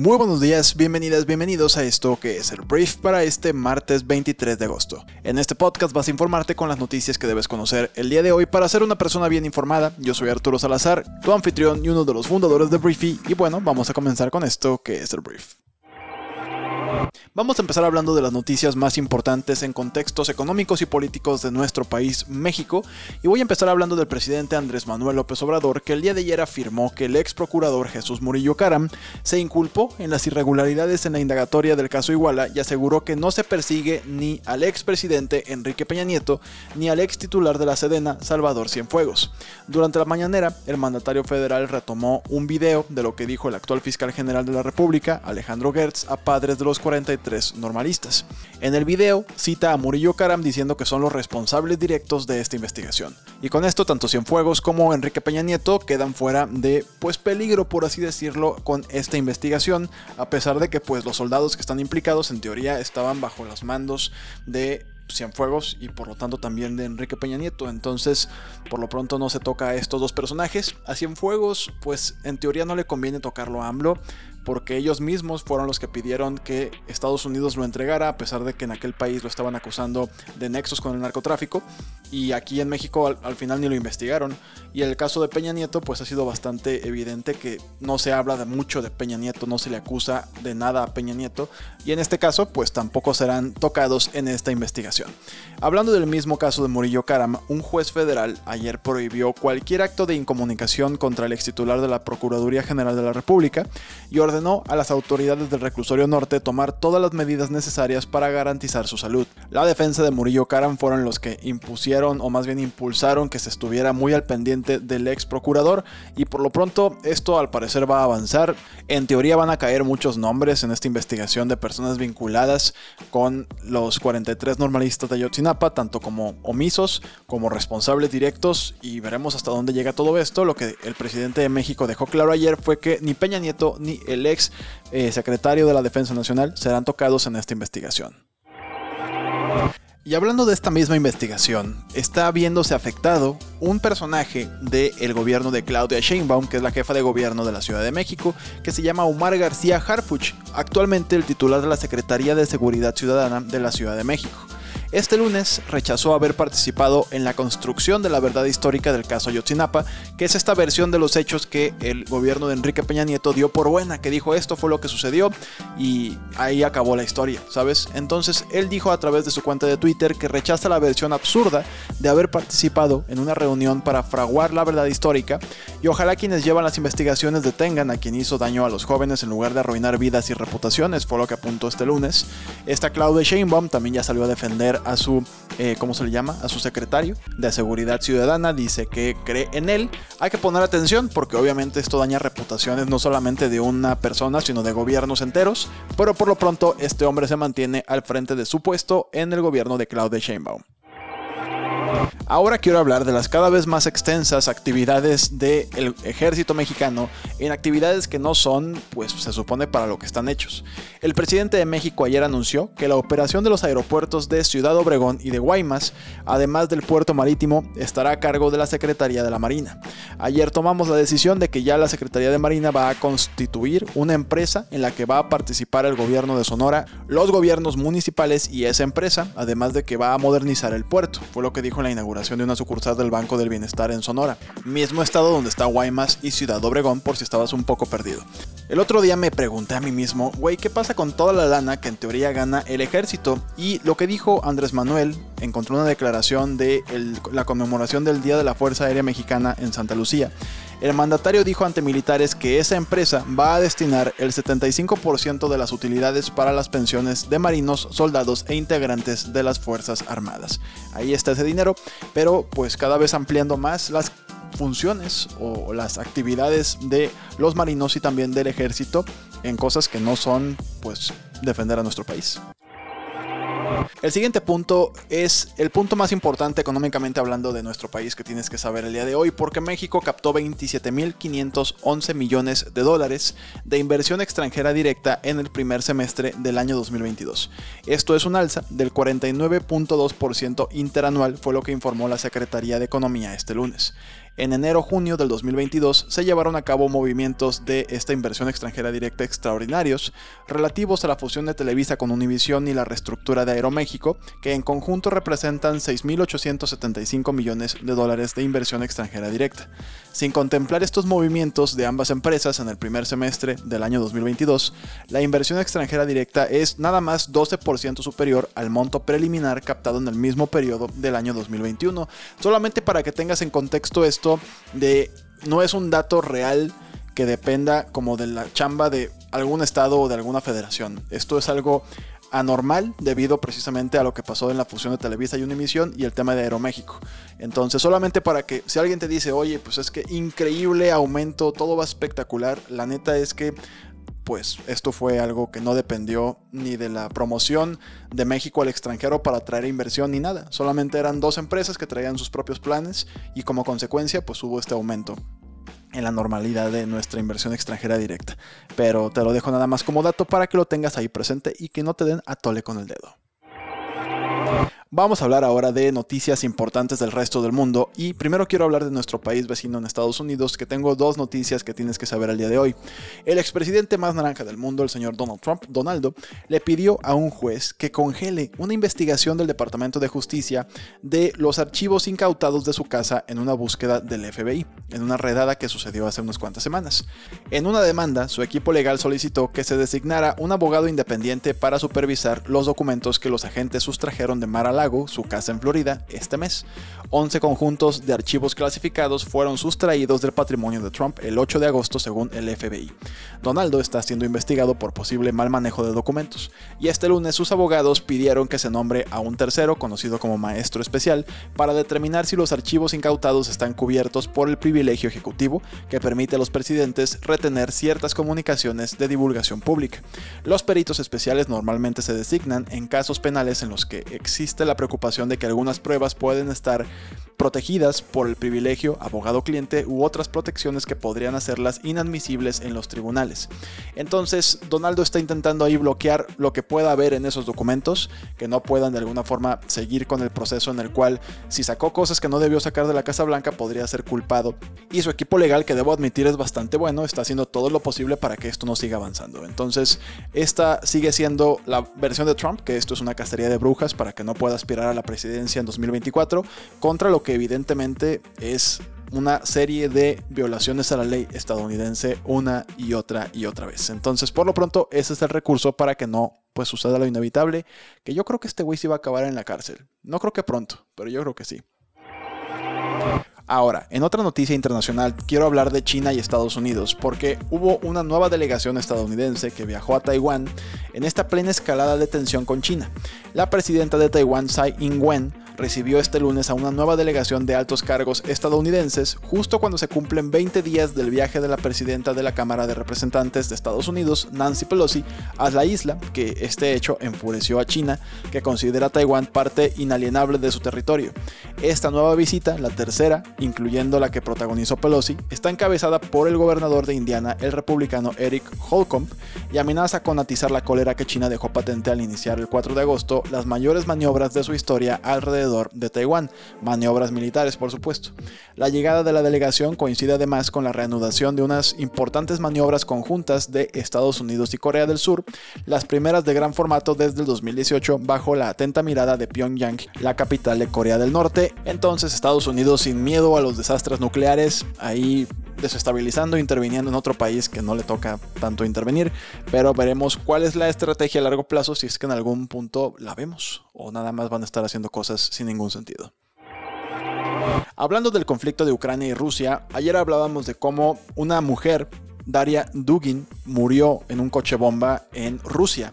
Muy buenos días, bienvenidas, bienvenidos a esto que es el brief para este martes 23 de agosto. En este podcast vas a informarte con las noticias que debes conocer el día de hoy para ser una persona bien informada. Yo soy Arturo Salazar, tu anfitrión y uno de los fundadores de Briefy y bueno, vamos a comenzar con esto que es el brief. Vamos a empezar hablando de las noticias más importantes en contextos económicos y políticos de nuestro país, México, y voy a empezar hablando del presidente Andrés Manuel López Obrador, que el día de ayer afirmó que el ex procurador Jesús Murillo Caram se inculpó en las irregularidades en la indagatoria del caso Iguala y aseguró que no se persigue ni al ex presidente Enrique Peña Nieto ni al ex titular de la Sedena, Salvador Cienfuegos. Durante la mañanera, el mandatario federal retomó un video de lo que dijo el actual fiscal general de la República, Alejandro Gertz, a padres de los 43 normalistas. En el video cita a Murillo Karam diciendo que son los responsables directos de esta investigación. Y con esto tanto Cienfuegos como Enrique Peña Nieto quedan fuera de pues peligro por así decirlo con esta investigación, a pesar de que pues los soldados que están implicados en teoría estaban bajo los mandos de Cienfuegos y por lo tanto también de Enrique Peña Nieto. Entonces, por lo pronto no se toca a estos dos personajes. A Cienfuegos, pues en teoría no le conviene tocarlo a AMLO porque ellos mismos fueron los que pidieron que Estados Unidos lo entregara, a pesar de que en aquel país lo estaban acusando de nexos con el narcotráfico, y aquí en México al, final ni lo investigaron. Y el caso de Peña Nieto, pues ha sido bastante evidente que no se habla de mucho de Peña Nieto, no se le acusa de nada a Peña Nieto, y en este caso, pues tampoco serán tocados en esta investigación. Hablando del mismo caso de Murillo Karam, un juez federal ayer prohibió cualquier acto de incomunicación contra el ex titular de la Procuraduría General de la República y ordenó a las autoridades del reclusorio norte tomar todas las medidas necesarias para garantizar su salud. La defensa de Murillo Karam fueron los que impusieron o más bien impulsaron que se estuviera muy al pendiente del ex procurador y por lo pronto esto al parecer va a avanzar. En teoría van a caer muchos nombres en esta investigación de personas vinculadas con los 43 normalistas de Ayotzinapa, tanto como omisos como responsables directos y veremos hasta dónde llega todo esto. Lo que el presidente de México dejó claro ayer fue que ni Peña Nieto ni el ex eh, secretario de la Defensa Nacional serán tocados en esta investigación. Y hablando de esta misma investigación, está viéndose afectado un personaje del gobierno de Claudia Sheinbaum, que es la jefa de gobierno de la Ciudad de México, que se llama Omar García Harfuch, actualmente el titular de la Secretaría de Seguridad Ciudadana de la Ciudad de México este lunes rechazó haber participado en la construcción de la verdad histórica del caso Ayotzinapa, que es esta versión de los hechos que el gobierno de Enrique Peña Nieto dio por buena, que dijo esto fue lo que sucedió y ahí acabó la historia, ¿sabes? Entonces él dijo a través de su cuenta de Twitter que rechaza la versión absurda de haber participado en una reunión para fraguar la verdad histórica y ojalá quienes llevan las investigaciones detengan a quien hizo daño a los jóvenes en lugar de arruinar vidas y reputaciones, fue lo que apuntó este lunes. Esta Claudia Sheinbaum también ya salió a defender a su, eh, ¿cómo se le llama? A su secretario de Seguridad Ciudadana, dice que cree en él. Hay que poner atención porque obviamente esto daña reputaciones no solamente de una persona, sino de gobiernos enteros, pero por lo pronto este hombre se mantiene al frente de su puesto en el gobierno de Claudia Sheinbaum. Ahora quiero hablar de las cada vez más extensas actividades del ejército mexicano en actividades que no son, pues se supone, para lo que están hechos. El presidente de México ayer anunció que la operación de los aeropuertos de Ciudad Obregón y de Guaymas, además del puerto marítimo, estará a cargo de la Secretaría de la Marina. Ayer tomamos la decisión de que ya la Secretaría de Marina va a constituir una empresa en la que va a participar el gobierno de Sonora, los gobiernos municipales y esa empresa, además de que va a modernizar el puerto, fue lo que dijo en la inauguración de una sucursal del Banco del Bienestar en Sonora, mismo estado donde está Guaymas y Ciudad Obregón por si estabas un poco perdido. El otro día me pregunté a mí mismo, güey, ¿qué pasa con toda la lana que en teoría gana el ejército? Y lo que dijo Andrés Manuel, encontró una declaración de la conmemoración del Día de la Fuerza Aérea Mexicana en Santa Lucía. El mandatario dijo ante militares que esa empresa va a destinar el 75% de las utilidades para las pensiones de marinos, soldados e integrantes de las Fuerzas Armadas. Ahí está ese dinero, pero pues cada vez ampliando más las funciones o las actividades de los marinos y también del ejército en cosas que no son pues defender a nuestro país. El siguiente punto es el punto más importante económicamente hablando de nuestro país que tienes que saber el día de hoy, porque México captó 27.511 millones de dólares de inversión extranjera directa en el primer semestre del año 2022. Esto es un alza del 49.2% interanual, fue lo que informó la Secretaría de Economía este lunes. En enero-junio del 2022 se llevaron a cabo movimientos de esta inversión extranjera directa extraordinarios relativos a la fusión de Televisa con Univision y la reestructura de Aeroméxico, que en conjunto representan 6.875 millones de dólares de inversión extranjera directa. Sin contemplar estos movimientos de ambas empresas en el primer semestre del año 2022, la inversión extranjera directa es nada más 12% superior al monto preliminar captado en el mismo periodo del año 2021. Solamente para que tengas en contexto esto, de no es un dato real que dependa como de la chamba de algún estado o de alguna federación. Esto es algo anormal debido precisamente a lo que pasó en la fusión de Televisa y Univisión y el tema de Aeroméxico. Entonces, solamente para que si alguien te dice, oye, pues es que increíble aumento, todo va espectacular, la neta es que pues esto fue algo que no dependió ni de la promoción de México al extranjero para traer inversión ni nada. Solamente eran dos empresas que traían sus propios planes y como consecuencia pues hubo este aumento en la normalidad de nuestra inversión extranjera directa. Pero te lo dejo nada más como dato para que lo tengas ahí presente y que no te den a tole con el dedo. Vamos a hablar ahora de noticias importantes del resto del mundo y primero quiero hablar de nuestro país vecino en Estados Unidos que tengo dos noticias que tienes que saber al día de hoy. El expresidente más naranja del mundo, el señor Donald Trump, Donaldo, le pidió a un juez que congele una investigación del Departamento de Justicia de los archivos incautados de su casa en una búsqueda del FBI, en una redada que sucedió hace unas cuantas semanas. En una demanda, su equipo legal solicitó que se designara un abogado independiente para supervisar los documentos que los agentes sustrajeron de Mar a Lago, su casa en Florida, este mes. 11 conjuntos de archivos clasificados fueron sustraídos del patrimonio de Trump el 8 de agosto según el FBI. Donaldo está siendo investigado por posible mal manejo de documentos, y este lunes sus abogados pidieron que se nombre a un tercero, conocido como maestro especial, para determinar si los archivos incautados están cubiertos por el privilegio ejecutivo que permite a los presidentes retener ciertas comunicaciones de divulgación pública. Los peritos especiales normalmente se designan en casos penales en los que existe la preocupación de que algunas pruebas pueden estar protegidas por el privilegio abogado-cliente u otras protecciones que podrían hacerlas inadmisibles en los tribunales. Entonces, Donaldo está intentando ahí bloquear lo que pueda haber en esos documentos, que no puedan de alguna forma seguir con el proceso en el cual si sacó cosas que no debió sacar de la Casa Blanca podría ser culpado. Y su equipo legal, que debo admitir es bastante bueno, está haciendo todo lo posible para que esto no siga avanzando. Entonces, esta sigue siendo la versión de Trump, que esto es una cacería de brujas para que no pueda aspirar a la presidencia en 2024, contra lo que evidentemente es una serie de violaciones a la ley estadounidense una y otra y otra vez. Entonces, por lo pronto, ese es el recurso para que no pues suceda lo inevitable, que yo creo que este güey se va a acabar en la cárcel. No creo que pronto, pero yo creo que sí. Ahora, en otra noticia internacional, quiero hablar de China y Estados Unidos, porque hubo una nueva delegación estadounidense que viajó a Taiwán en esta plena escalada de tensión con China. La presidenta de Taiwán, Tsai Ing-wen, recibió este lunes a una nueva delegación de altos cargos estadounidenses justo cuando se cumplen 20 días del viaje de la presidenta de la Cámara de Representantes de Estados Unidos, Nancy Pelosi, a la isla, que este hecho enfureció a China, que considera a Taiwán parte inalienable de su territorio. Esta nueva visita, la tercera, incluyendo la que protagonizó Pelosi, está encabezada por el gobernador de Indiana, el republicano Eric Holcomb, y amenaza con atizar la cólera que China dejó patente al iniciar el 4 de agosto las mayores maniobras de su historia alrededor de Taiwán, maniobras militares por supuesto. La llegada de la delegación coincide además con la reanudación de unas importantes maniobras conjuntas de Estados Unidos y Corea del Sur, las primeras de gran formato desde el 2018 bajo la atenta mirada de Pyongyang, la capital de Corea del Norte. Entonces Estados Unidos sin miedo a los desastres nucleares, ahí desestabilizando, interviniendo en otro país que no le toca tanto intervenir, pero veremos cuál es la estrategia a largo plazo si es que en algún punto la vemos o nada más van a estar haciendo cosas sin ningún sentido. Hablando del conflicto de Ucrania y Rusia, ayer hablábamos de cómo una mujer, Daria Dugin, murió en un coche bomba en Rusia.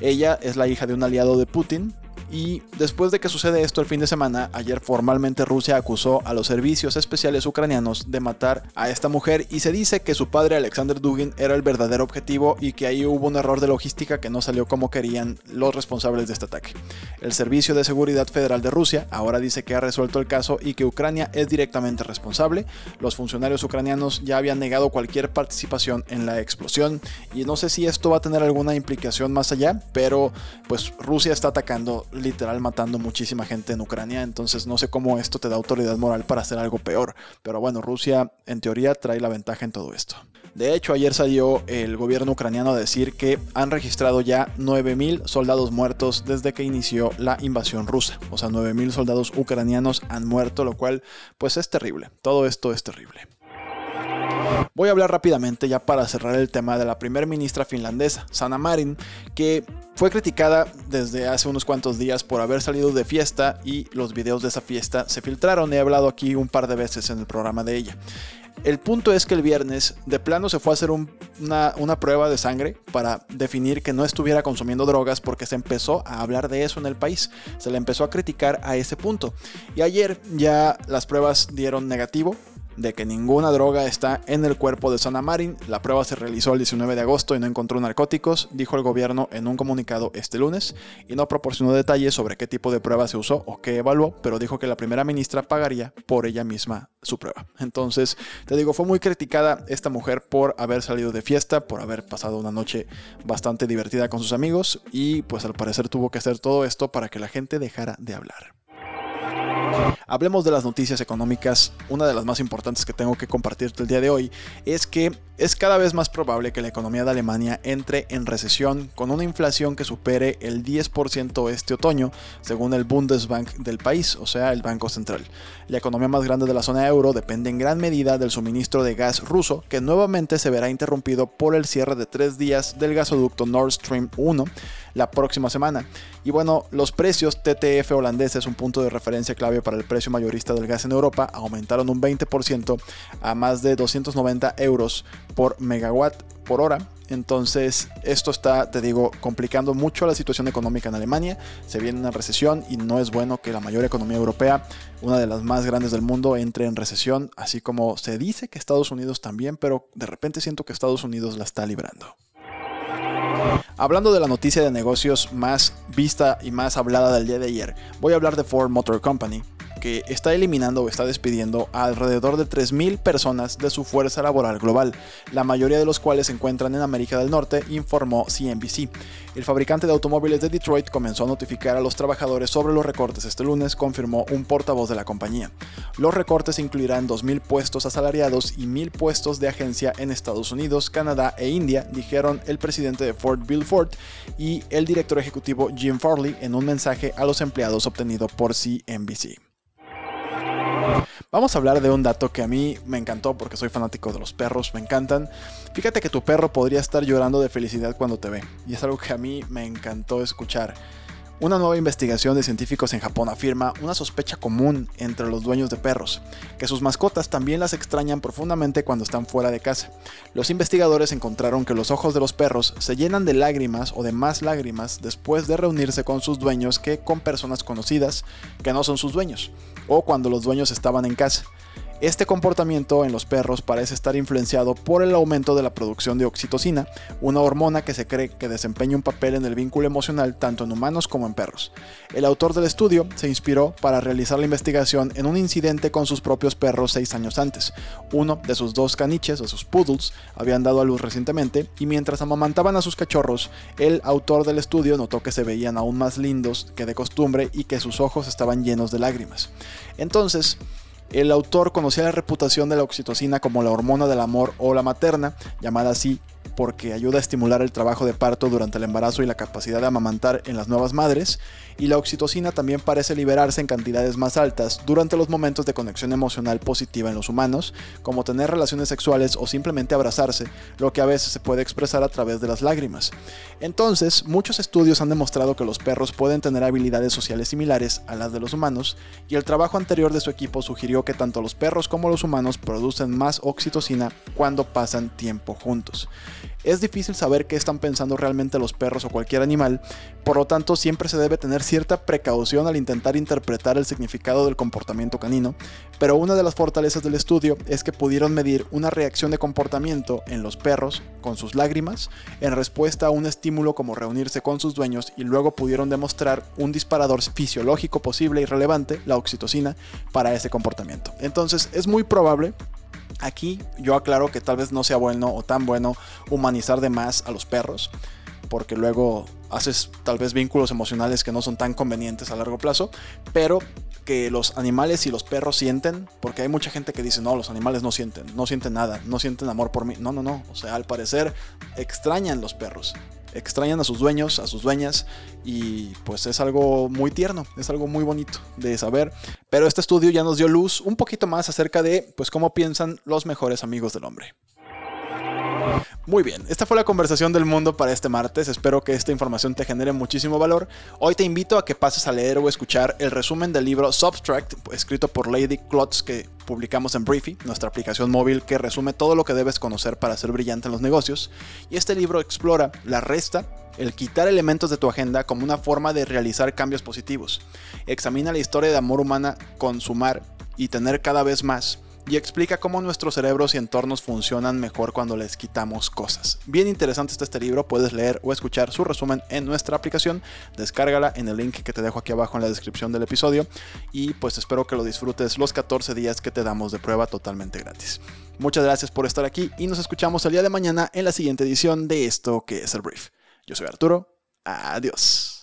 Ella es la hija de un aliado de Putin, Y después de que sucede esto el fin de semana, ayer formalmente Rusia acusó a los servicios especiales ucranianos de matar a esta mujer y se dice que su padre Alexander Dugin era el verdadero objetivo y que ahí hubo un error de logística que no salió como querían los responsables de este ataque. El Servicio de Seguridad Federal de Rusia ahora dice que ha resuelto el caso y que Ucrania es directamente responsable. Los funcionarios ucranianos ya habían negado cualquier participación en la explosión y no sé si esto va a tener alguna implicación más allá, pero pues Rusia está atacando, literal matando muchísima gente en Ucrania, entonces no sé cómo esto te da autoridad moral para hacer algo peor, pero bueno, Rusia en teoría trae la ventaja en todo esto. De hecho, ayer salió el gobierno ucraniano a decir que han registrado ya 9.000 soldados muertos desde que inició la invasión rusa. O sea, 9.000 soldados ucranianos han muerto, lo cual pues es terrible. Todo esto es terrible. Voy a hablar rápidamente ya para cerrar el tema de la primera ministra finlandesa, Sanna Marin, que fue criticada desde hace unos cuantos días por haber salido de fiesta y los videos de esa fiesta se filtraron. He hablado aquí un par de veces en el programa de ella. El punto es que el viernes de plano se fue a hacer una, una, prueba de sangre para definir que no estuviera consumiendo drogas porque se empezó a hablar de eso en el país. Se le empezó a criticar a ese punto. Y ayer ya las pruebas dieron negativo de que ninguna droga está en el cuerpo de Sana Marin. La prueba se realizó el 19 de agosto y no encontró narcóticos, dijo el gobierno en un comunicado este lunes, y no proporcionó detalles sobre qué tipo de prueba se usó o qué evaluó, pero dijo que la primera ministra pagaría por ella misma su prueba. Entonces, te digo, fue muy criticada esta mujer por haber salido de fiesta, por haber pasado una noche bastante divertida con sus amigos y pues al parecer tuvo que hacer todo esto para que la gente dejara de hablar. Hablemos de las noticias económicas. Una de las más importantes que tengo que compartirte el día de hoy es que es cada vez más probable que la economía de Alemania entre en recesión con una inflación que supere el 10% este otoño, según el Bundesbank del país, o sea, el Banco Central. La economía más grande de la zona euro depende en gran medida del suministro de gas ruso, que nuevamente se verá interrumpido por el cierre de tres días del gasoducto Nord Stream 1 la próxima semana. Y bueno, los precios TTF holandeses, un punto de referencia clave para el precio mayorista del gas en Europa, aumentaron un 20% a más de 290 euros por megawatt por hora. Entonces, esto está, te digo, complicando mucho la situación económica en Alemania. Se viene una recesión y no es bueno que la mayor economía europea, una de las más grandes del mundo, entre en recesión, así como se dice que Estados Unidos también, pero de repente siento que Estados Unidos la está librando. Hablando de la noticia de negocios más vista y más hablada del día de ayer, voy a hablar de Ford Motor Company, que está eliminando o está despidiendo a alrededor de 3.000 personas de su fuerza laboral global, la mayoría de los cuales se encuentran en América del Norte, informó CNBC. El fabricante de automóviles de Detroit comenzó a notificar a los trabajadores sobre los recortes este lunes, confirmó un portavoz de la compañía. Los recortes incluirán 2.000 puestos asalariados y 1.000 puestos de agencia en Estados Unidos, Canadá e India, dijeron el presidente de Ford Bill Ford y el director ejecutivo Jim Farley en un mensaje a los empleados obtenido por CNBC. Vamos a hablar de un dato que a mí me encantó porque soy fanático de los perros, me encantan. Fíjate que tu perro podría estar llorando de felicidad cuando te ve, y es algo que a mí me encantó escuchar. Una nueva investigación de científicos en Japón afirma una sospecha común entre los dueños de perros, que sus mascotas también las extrañan profundamente cuando están fuera de casa. Los investigadores encontraron que los ojos de los perros se llenan de lágrimas o de más lágrimas después de reunirse con sus dueños que con personas conocidas que no son sus dueños, o cuando los dueños estaban en casa. Este comportamiento en los perros parece estar influenciado por el aumento de la producción de oxitocina, una hormona que se cree que desempeña un papel en el vínculo emocional tanto en humanos como en perros. El autor del estudio se inspiró para realizar la investigación en un incidente con sus propios perros seis años antes. Uno de sus dos caniches, o sus poodles, habían dado a luz recientemente y mientras amamantaban a sus cachorros, el autor del estudio notó que se veían aún más lindos que de costumbre y que sus ojos estaban llenos de lágrimas. Entonces, el autor conocía la reputación de la oxitocina como la hormona del amor o la materna, llamada así porque ayuda a estimular el trabajo de parto durante el embarazo y la capacidad de amamantar en las nuevas madres, y la oxitocina también parece liberarse en cantidades más altas durante los momentos de conexión emocional positiva en los humanos, como tener relaciones sexuales o simplemente abrazarse, lo que a veces se puede expresar a través de las lágrimas. Entonces, muchos estudios han demostrado que los perros pueden tener habilidades sociales similares a las de los humanos, y el trabajo anterior de su equipo sugirió que tanto los perros como los humanos producen más oxitocina cuando pasan tiempo juntos. Es difícil saber qué están pensando realmente los perros o cualquier animal, por lo tanto siempre se debe tener cierta precaución al intentar interpretar el significado del comportamiento canino, pero una de las fortalezas del estudio es que pudieron medir una reacción de comportamiento en los perros con sus lágrimas en respuesta a un estímulo como reunirse con sus dueños y luego pudieron demostrar un disparador fisiológico posible y relevante, la oxitocina, para ese comportamiento. Entonces es muy probable Aquí yo aclaro que tal vez no sea bueno o tan bueno humanizar de más a los perros, porque luego haces tal vez vínculos emocionales que no son tan convenientes a largo plazo, pero que los animales y los perros sienten, porque hay mucha gente que dice, no, los animales no sienten, no sienten nada, no sienten amor por mí. No, no, no, o sea, al parecer extrañan los perros extrañan a sus dueños, a sus dueñas y pues es algo muy tierno, es algo muy bonito de saber. Pero este estudio ya nos dio luz un poquito más acerca de pues cómo piensan los mejores amigos del hombre. Muy bien, esta fue la conversación del mundo para este martes. Espero que esta información te genere muchísimo valor. Hoy te invito a que pases a leer o escuchar el resumen del libro Substract, escrito por Lady Klotz, que publicamos en Briefy, nuestra aplicación móvil que resume todo lo que debes conocer para ser brillante en los negocios. Y este libro explora la resta, el quitar elementos de tu agenda como una forma de realizar cambios positivos. Examina la historia de amor humana con sumar y tener cada vez más y explica cómo nuestros cerebros y entornos funcionan mejor cuando les quitamos cosas. Bien interesante está este libro, puedes leer o escuchar su resumen en nuestra aplicación, descárgala en el link que te dejo aquí abajo en la descripción del episodio y pues espero que lo disfrutes los 14 días que te damos de prueba totalmente gratis. Muchas gracias por estar aquí y nos escuchamos el día de mañana en la siguiente edición de esto que es el brief. Yo soy Arturo, adiós.